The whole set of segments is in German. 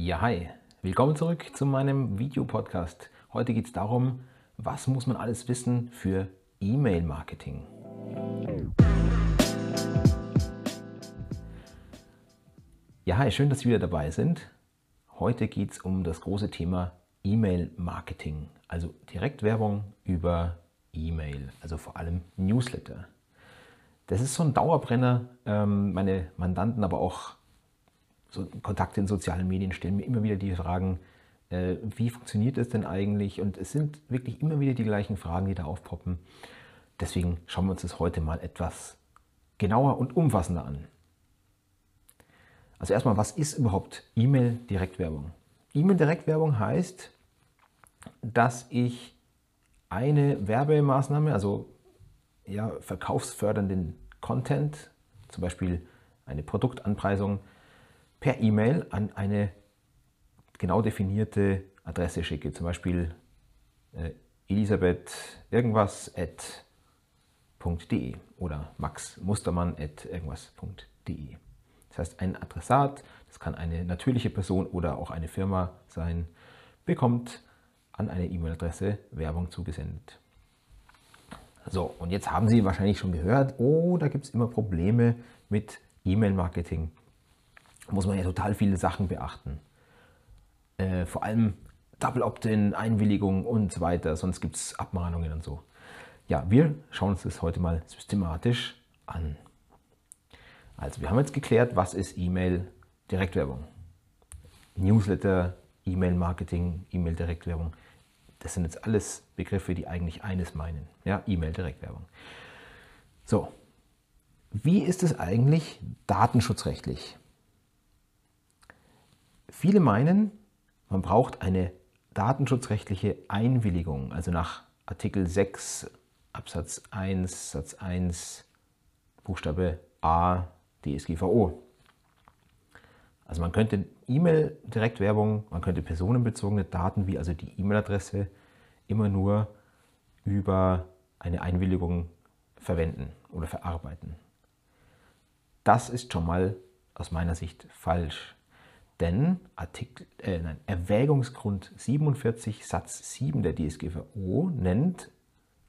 Ja, hi. Willkommen zurück zu meinem Videopodcast. Heute geht es darum, was muss man alles wissen für E-Mail-Marketing. Ja, hi, schön, dass Sie wieder dabei sind. Heute geht es um das große Thema E-Mail-Marketing, also Direktwerbung über E-Mail, also vor allem Newsletter. Das ist so ein Dauerbrenner. Ähm, meine Mandanten, aber auch so Kontakte in sozialen Medien stellen mir immer wieder die Fragen, äh, wie funktioniert es denn eigentlich? Und es sind wirklich immer wieder die gleichen Fragen, die da aufpoppen. Deswegen schauen wir uns das heute mal etwas genauer und umfassender an. Also erstmal, was ist überhaupt E-Mail-Direktwerbung? E-Mail-Direktwerbung heißt, dass ich eine Werbemaßnahme, also ja, verkaufsfördernden Content, zum Beispiel eine Produktanpreisung, per E-Mail an eine genau definierte Adresse schicke. Zum Beispiel äh, elisabeth irgendwas at .de oder Max Mustermann at irgendwas.de. Das heißt, ein Adressat, das kann eine natürliche Person oder auch eine Firma sein, bekommt an eine E-Mail-Adresse Werbung zugesendet. So, und jetzt haben Sie wahrscheinlich schon gehört, oh, da gibt es immer Probleme mit E-Mail-Marketing. Muss man ja total viele Sachen beachten. Äh, vor allem Double Opt-in, Einwilligung und so weiter, sonst gibt es Abmahnungen und so. Ja, wir schauen uns das heute mal systematisch an. Also wir haben jetzt geklärt, was ist E-Mail-Direktwerbung. Newsletter, E-Mail-Marketing, E-Mail-Direktwerbung. Das sind jetzt alles Begriffe, die eigentlich eines meinen. Ja, E-Mail-Direktwerbung. So, wie ist es eigentlich datenschutzrechtlich? Viele meinen, man braucht eine datenschutzrechtliche Einwilligung, also nach Artikel 6 Absatz 1 Satz 1 Buchstabe A DSGVO. Also man könnte E-Mail-Direktwerbung, man könnte personenbezogene Daten wie also die E-Mail-Adresse immer nur über eine Einwilligung verwenden oder verarbeiten. Das ist schon mal aus meiner Sicht falsch. Denn Artikel, äh, nein, Erwägungsgrund 47 Satz 7 der DSGVO nennt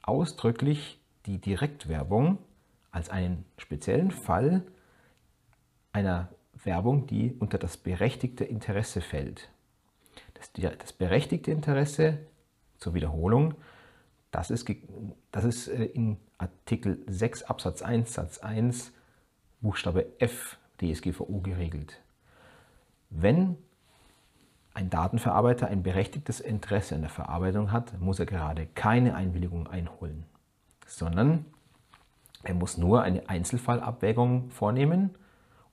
ausdrücklich die Direktwerbung als einen speziellen Fall einer Werbung, die unter das berechtigte Interesse fällt. Das, das berechtigte Interesse zur Wiederholung, das ist, das ist äh, in Artikel 6 Absatz 1 Satz 1 Buchstabe F DSGVO geregelt. Wenn ein Datenverarbeiter ein berechtigtes Interesse an der Verarbeitung hat, muss er gerade keine Einwilligung einholen, sondern er muss nur eine Einzelfallabwägung vornehmen.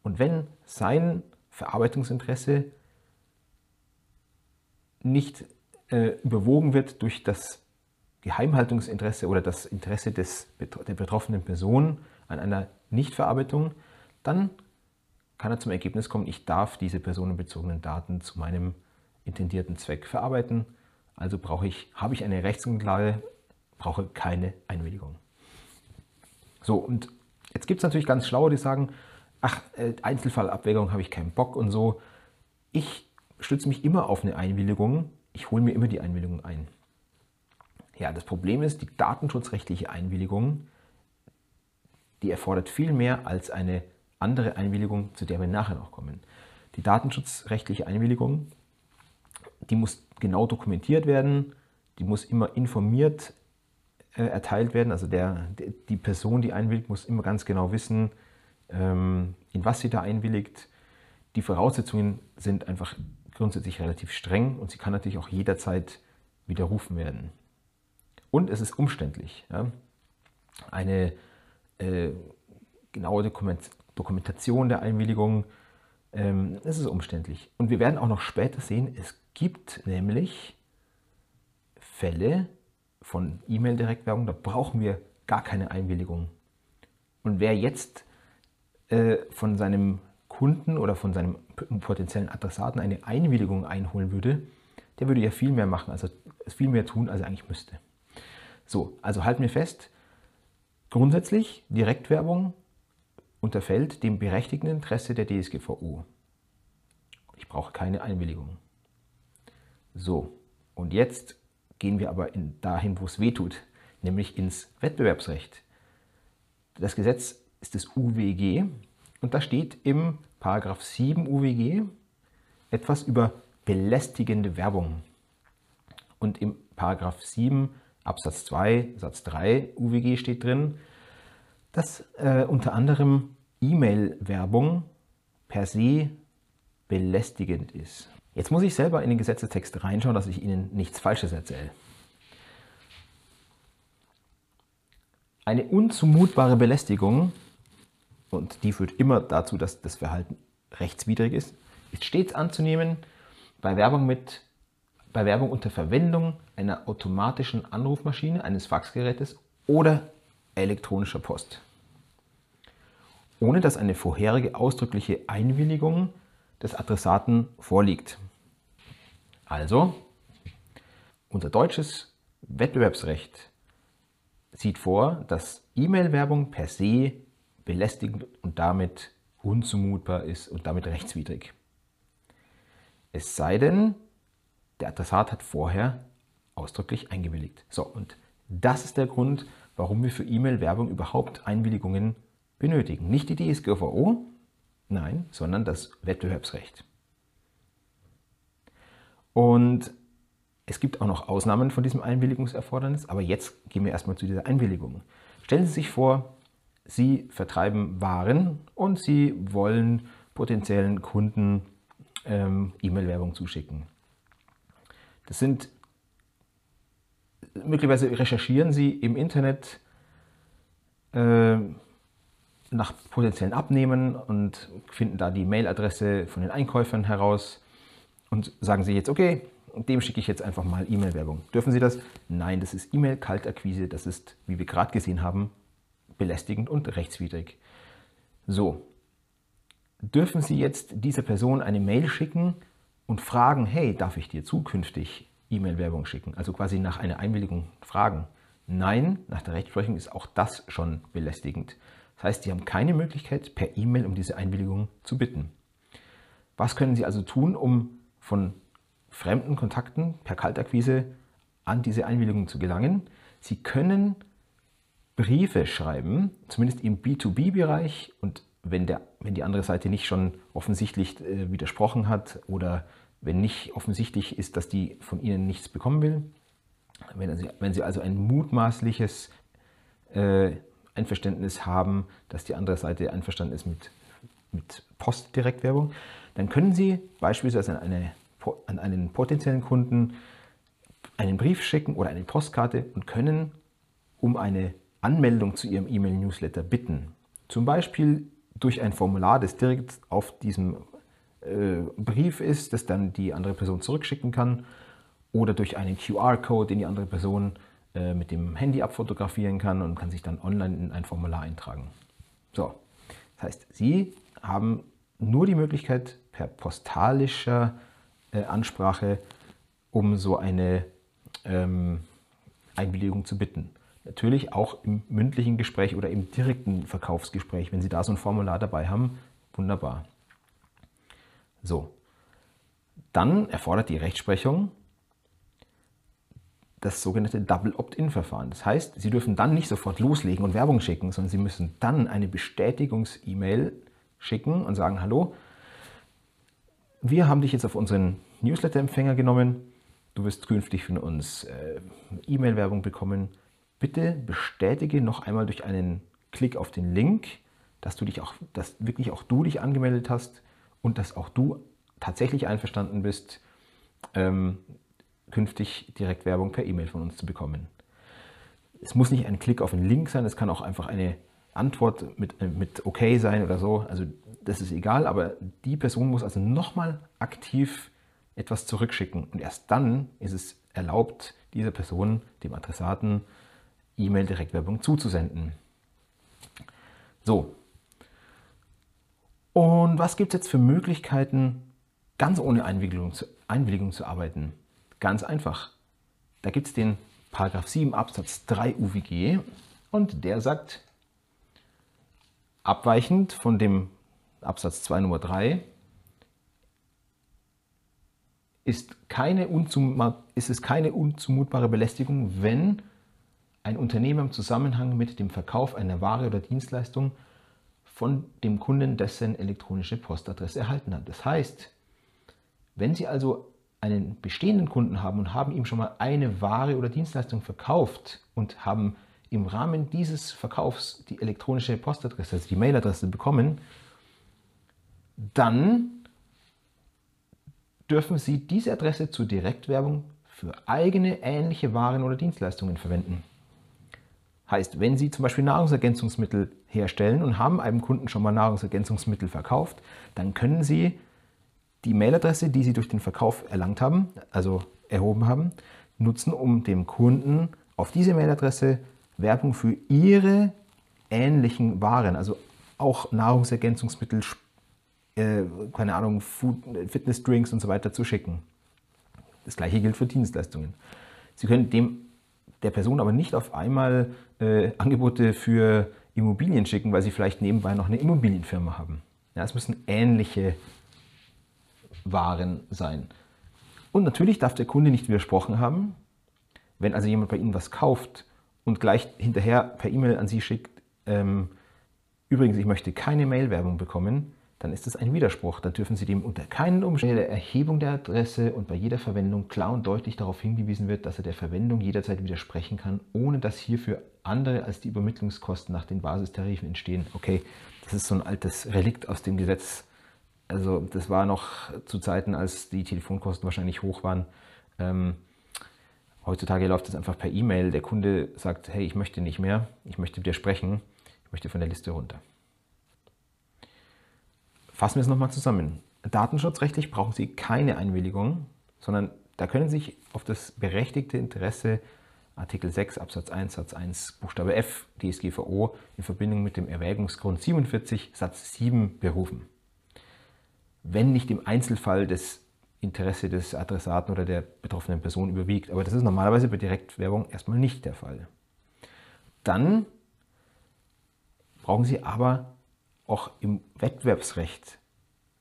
Und wenn sein Verarbeitungsinteresse nicht äh, überwogen wird durch das Geheimhaltungsinteresse oder das Interesse des, der betroffenen Person an einer Nichtverarbeitung, dann kann er zum Ergebnis kommen, ich darf diese personenbezogenen Daten zu meinem intendierten Zweck verarbeiten. Also brauche ich, habe ich eine Rechtsgrundlage, brauche keine Einwilligung. So, und jetzt gibt es natürlich ganz Schlaue, die sagen, ach, äh, Einzelfallabwägung habe ich keinen Bock und so. Ich stütze mich immer auf eine Einwilligung. Ich hole mir immer die Einwilligung ein. Ja, das Problem ist, die datenschutzrechtliche Einwilligung, die erfordert viel mehr als eine andere Einwilligung, zu der wir nachher noch kommen. Die datenschutzrechtliche Einwilligung, die muss genau dokumentiert werden, die muss immer informiert äh, erteilt werden. Also der, die Person, die einwilligt, muss immer ganz genau wissen, ähm, in was sie da einwilligt. Die Voraussetzungen sind einfach grundsätzlich relativ streng und sie kann natürlich auch jederzeit widerrufen werden. Und es ist umständlich. Ja? Eine äh, genaue Dokument Dokumentation der Einwilligung, ähm, es ist umständlich. Und wir werden auch noch später sehen, es gibt nämlich Fälle von E-Mail-Direktwerbung, da brauchen wir gar keine Einwilligung. Und wer jetzt äh, von seinem Kunden oder von seinem potenziellen Adressaten eine Einwilligung einholen würde, der würde ja viel mehr machen, also viel mehr tun, als er eigentlich müsste. So, also halten wir fest, grundsätzlich Direktwerbung unterfällt dem berechtigten Interesse der DSGVO. Ich brauche keine Einwilligung. So, und jetzt gehen wir aber in, dahin, wo es weh tut, nämlich ins Wettbewerbsrecht. Das Gesetz ist das UWG und da steht im Paragraph 7 UWG etwas über belästigende Werbung. Und im Paragraph 7 Absatz 2 Satz 3 UWG steht drin, dass äh, unter anderem E-Mail-Werbung per se belästigend ist. Jetzt muss ich selber in den Gesetzestext reinschauen, dass ich Ihnen nichts Falsches erzähle. Eine unzumutbare Belästigung, und die führt immer dazu, dass das Verhalten rechtswidrig ist, ist stets anzunehmen bei Werbung, mit, bei Werbung unter Verwendung einer automatischen Anrufmaschine, eines Faxgerätes oder elektronischer Post, ohne dass eine vorherige ausdrückliche Einwilligung des Adressaten vorliegt. Also, unser deutsches Wettbewerbsrecht sieht vor, dass E-Mail-Werbung per se belästigend und damit unzumutbar ist und damit rechtswidrig. Es sei denn, der Adressat hat vorher ausdrücklich eingewilligt. So, und das ist der Grund, warum wir für E-Mail-Werbung überhaupt Einwilligungen benötigen. Nicht die DSGVO, nein, sondern das Wettbewerbsrecht. Und es gibt auch noch Ausnahmen von diesem Einwilligungserfordernis, aber jetzt gehen wir erstmal zu dieser Einwilligung. Stellen Sie sich vor, Sie vertreiben Waren und Sie wollen potenziellen Kunden ähm, E-Mail-Werbung zuschicken. Das sind möglicherweise recherchieren Sie im Internet äh, nach potenziellen Abnehmen und finden da die Mailadresse von den Einkäufern heraus und sagen Sie jetzt, okay, dem schicke ich jetzt einfach mal E-Mail-Werbung. Dürfen Sie das? Nein, das ist E-Mail-Kaltakquise. Das ist, wie wir gerade gesehen haben, belästigend und rechtswidrig. So, dürfen Sie jetzt dieser Person eine Mail schicken und fragen, hey, darf ich dir zukünftig E-Mail-Werbung schicken? Also quasi nach einer Einwilligung fragen. Nein, nach der Rechtsprechung ist auch das schon belästigend. Das heißt, Sie haben keine Möglichkeit, per E-Mail um diese Einwilligung zu bitten. Was können Sie also tun, um von fremden Kontakten per Kaltakquise an diese Einwilligung zu gelangen. Sie können Briefe schreiben, zumindest im B2B-Bereich und wenn, der, wenn die andere Seite nicht schon offensichtlich äh, widersprochen hat oder wenn nicht offensichtlich ist, dass die von Ihnen nichts bekommen will, wenn Sie, wenn sie also ein mutmaßliches äh, Einverständnis haben, dass die andere Seite einverstanden ist mit, mit Postdirektwerbung, dann können Sie beispielsweise an eine an einen potenziellen Kunden einen Brief schicken oder eine Postkarte und können um eine Anmeldung zu Ihrem E-Mail-Newsletter bitten. Zum Beispiel durch ein Formular, das direkt auf diesem äh, Brief ist, das dann die andere Person zurückschicken kann, oder durch einen QR-Code, den die andere Person mit dem Handy abfotografieren kann und kann sich dann online in ein Formular eintragen. So, das heißt, Sie haben nur die Möglichkeit, per postalischer äh, Ansprache, um so eine ähm, Einwilligung zu bitten. Natürlich auch im mündlichen Gespräch oder im direkten Verkaufsgespräch, wenn Sie da so ein Formular dabei haben, wunderbar. So, dann erfordert die Rechtsprechung das sogenannte Double Opt-in-Verfahren. Das heißt, Sie dürfen dann nicht sofort loslegen und Werbung schicken, sondern Sie müssen dann eine Bestätigungs-E-Mail schicken und sagen, hallo, wir haben dich jetzt auf unseren Newsletter-Empfänger genommen. Du wirst künftig von uns äh, E-Mail-Werbung bekommen. Bitte bestätige noch einmal durch einen Klick auf den Link, dass du dich auch, dass wirklich auch du dich angemeldet hast und dass auch du tatsächlich einverstanden bist, ähm, künftig direkt Werbung per E-Mail von uns zu bekommen. Es muss nicht ein Klick auf den Link sein, es kann auch einfach eine Antwort mit, äh, mit OK sein oder so. Also das ist egal, aber die Person muss also nochmal aktiv etwas zurückschicken. Und erst dann ist es erlaubt, dieser Person, dem Adressaten, E-Mail-Direktwerbung zuzusenden. So. Und was gibt es jetzt für Möglichkeiten, ganz ohne Einwilligung zu, Einwilligung zu arbeiten? Ganz einfach. Da gibt es den Paragraph 7 Absatz 3 UWG und der sagt, abweichend von dem Absatz 2 Nummer 3 ist, keine ist es keine unzumutbare Belästigung, wenn ein Unternehmer im Zusammenhang mit dem Verkauf einer Ware oder Dienstleistung von dem Kunden dessen elektronische Postadresse erhalten hat. Das heißt, wenn Sie also einen bestehenden Kunden haben und haben ihm schon mal eine Ware oder Dienstleistung verkauft und haben im Rahmen dieses Verkaufs die elektronische Postadresse, also die Mailadresse bekommen, dann dürfen Sie diese Adresse zur Direktwerbung für eigene ähnliche Waren oder Dienstleistungen verwenden. Heißt, wenn Sie zum Beispiel Nahrungsergänzungsmittel herstellen und haben einem Kunden schon mal Nahrungsergänzungsmittel verkauft, dann können Sie die Mailadresse, die Sie durch den Verkauf erlangt haben, also erhoben haben, nutzen, um dem Kunden auf diese Mailadresse Werbung für Ihre ähnlichen Waren, also auch Nahrungsergänzungsmittel, äh, keine Ahnung, Fitnessdrinks und so weiter zu schicken. Das gleiche gilt für Dienstleistungen. Sie können dem der Person aber nicht auf einmal äh, Angebote für Immobilien schicken, weil sie vielleicht nebenbei noch eine Immobilienfirma haben. Ja, es müssen ähnliche Waren sein. Und natürlich darf der Kunde nicht widersprochen haben. Wenn also jemand bei Ihnen was kauft und gleich hinterher per E-Mail an Sie schickt, ähm, übrigens, ich möchte keine Mail-Werbung bekommen, dann ist das ein Widerspruch. Dann dürfen Sie dem unter keinen Umständen der Erhebung der Adresse und bei jeder Verwendung klar und deutlich darauf hingewiesen wird, dass er der Verwendung jederzeit widersprechen kann, ohne dass hierfür andere als die Übermittlungskosten nach den Basistarifen entstehen. Okay, das ist so ein altes Relikt aus dem Gesetz. Also das war noch zu Zeiten, als die Telefonkosten wahrscheinlich hoch waren. Ähm, heutzutage läuft das einfach per E-Mail. Der Kunde sagt, hey, ich möchte nicht mehr, ich möchte widersprechen, ich möchte von der Liste runter. Fassen wir es nochmal zusammen. Datenschutzrechtlich brauchen Sie keine Einwilligung, sondern da können Sie sich auf das berechtigte Interesse Artikel 6 Absatz 1 Satz 1 Buchstabe F DSGVO in Verbindung mit dem Erwägungsgrund 47 Satz 7 berufen. Wenn nicht im Einzelfall das Interesse des Adressaten oder der betroffenen Person überwiegt. Aber das ist normalerweise bei Direktwerbung erstmal nicht der Fall. Dann brauchen Sie aber auch im Wettbewerbsrecht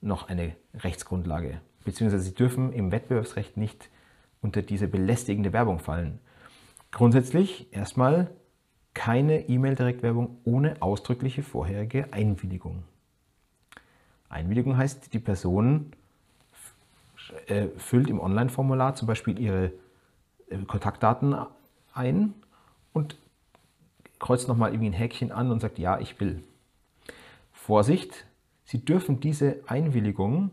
noch eine Rechtsgrundlage. Beziehungsweise sie dürfen im Wettbewerbsrecht nicht unter diese belästigende Werbung fallen. Grundsätzlich erstmal keine E-Mail-Direktwerbung ohne ausdrückliche vorherige Einwilligung. Einwilligung heißt, die Person äh, füllt im Online-Formular zum Beispiel ihre äh, Kontaktdaten ein und kreuzt nochmal irgendwie ein Häkchen an und sagt, ja, ich will. Vorsicht, Sie dürfen diese Einwilligung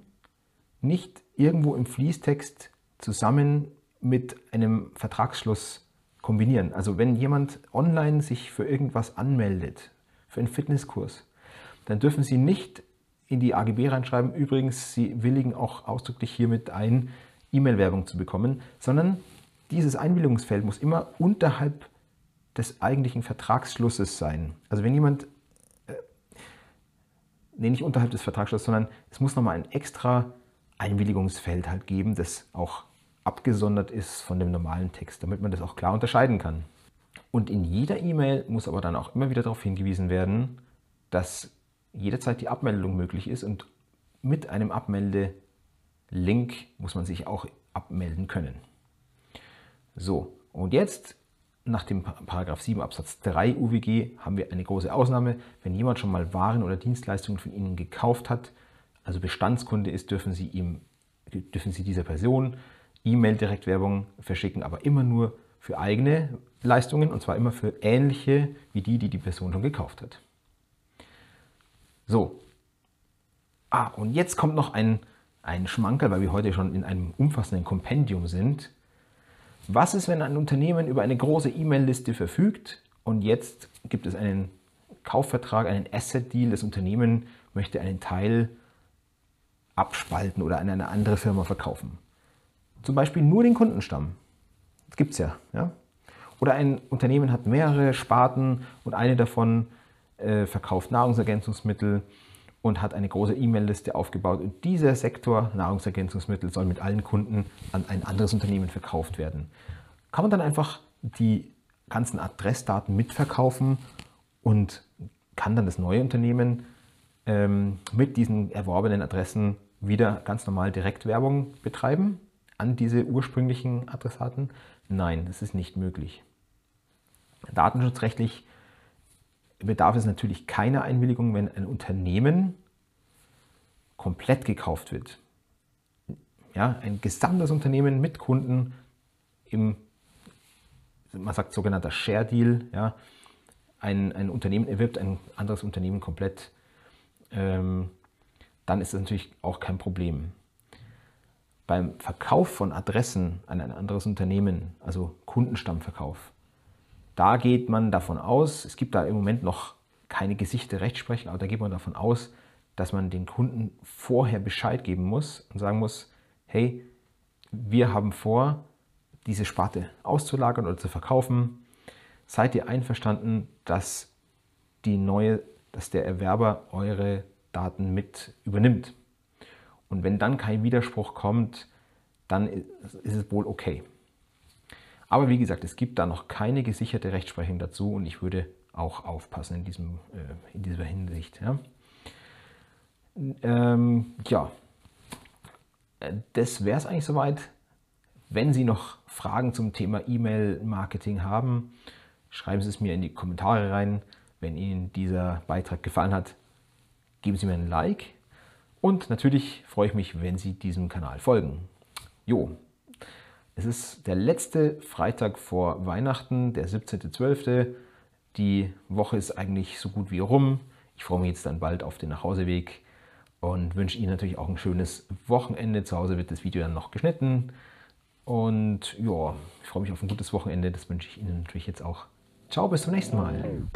nicht irgendwo im Fließtext zusammen mit einem Vertragsschluss kombinieren. Also wenn jemand online sich für irgendwas anmeldet, für einen Fitnesskurs, dann dürfen Sie nicht in die AGB reinschreiben, übrigens, Sie willigen auch ausdrücklich hiermit ein, E-Mail-Werbung zu bekommen, sondern dieses Einwilligungsfeld muss immer unterhalb des eigentlichen Vertragsschlusses sein. Also wenn jemand nee, nicht unterhalb des Vertragsschlusses, sondern es muss nochmal ein extra Einwilligungsfeld halt geben, das auch abgesondert ist von dem normalen Text, damit man das auch klar unterscheiden kann. Und in jeder E-Mail muss aber dann auch immer wieder darauf hingewiesen werden, dass jederzeit die Abmeldung möglich ist und mit einem Abmelde-Link muss man sich auch abmelden können. So, und jetzt nach dem Paragraph 7 Absatz 3 UWG haben wir eine große Ausnahme. Wenn jemand schon mal Waren oder Dienstleistungen von Ihnen gekauft hat, also Bestandskunde ist, dürfen Sie, ihm, dürfen Sie dieser Person E-Mail-Direktwerbung verschicken, aber immer nur für eigene Leistungen und zwar immer für ähnliche wie die, die die Person schon gekauft hat. So. Ah, und jetzt kommt noch ein, ein Schmankerl, weil wir heute schon in einem umfassenden Kompendium sind. Was ist, wenn ein Unternehmen über eine große E-Mail-Liste verfügt und jetzt gibt es einen Kaufvertrag, einen Asset-Deal, das Unternehmen möchte einen Teil abspalten oder an eine andere Firma verkaufen. Zum Beispiel nur den Kundenstamm. Das gibt es ja, ja. Oder ein Unternehmen hat mehrere Sparten und eine davon äh, verkauft Nahrungsergänzungsmittel und hat eine große E-Mail-Liste aufgebaut. Und dieser Sektor Nahrungsergänzungsmittel soll mit allen Kunden an ein anderes Unternehmen verkauft werden. Kann man dann einfach die ganzen Adressdaten mitverkaufen und kann dann das neue Unternehmen ähm, mit diesen erworbenen Adressen wieder ganz normal Direktwerbung betreiben? an diese ursprünglichen Adressaten? Nein, das ist nicht möglich. Datenschutzrechtlich bedarf es natürlich keiner Einwilligung, wenn ein Unternehmen komplett gekauft wird. Ja, ein gesamtes Unternehmen mit Kunden im, man sagt sogenannter Share Deal, ja, ein, ein Unternehmen erwirbt ein anderes Unternehmen komplett, ähm, dann ist das natürlich auch kein Problem. Beim Verkauf von Adressen an ein anderes Unternehmen, also Kundenstammverkauf, da geht man davon aus, es gibt da im Moment noch keine gesicherte Rechtsprechung, aber da geht man davon aus, dass man den Kunden vorher Bescheid geben muss und sagen muss, hey, wir haben vor, diese Sparte auszulagern oder zu verkaufen. Seid ihr einverstanden, dass die neue, dass der Erwerber eure Daten mit übernimmt? Und wenn dann kein Widerspruch kommt, dann ist es wohl okay. Aber wie gesagt, es gibt da noch keine gesicherte Rechtsprechung dazu und ich würde auch aufpassen in, diesem, äh, in dieser Hinsicht. Ja. Ähm, ja, das wäre es eigentlich soweit. Wenn Sie noch Fragen zum Thema E-Mail-Marketing haben, schreiben Sie es mir in die Kommentare rein. Wenn Ihnen dieser Beitrag gefallen hat, geben Sie mir ein Like. Und natürlich freue ich mich, wenn Sie diesem Kanal folgen. Jo, es ist der letzte Freitag vor Weihnachten, der 17.12. Die Woche ist eigentlich so gut wie rum. Ich freue mich jetzt dann bald auf den Nachhauseweg und wünsche Ihnen natürlich auch ein schönes Wochenende. Zu Hause wird das Video dann noch geschnitten. Und ja, ich freue mich auf ein gutes Wochenende. Das wünsche ich Ihnen natürlich jetzt auch. Ciao, bis zum nächsten Mal.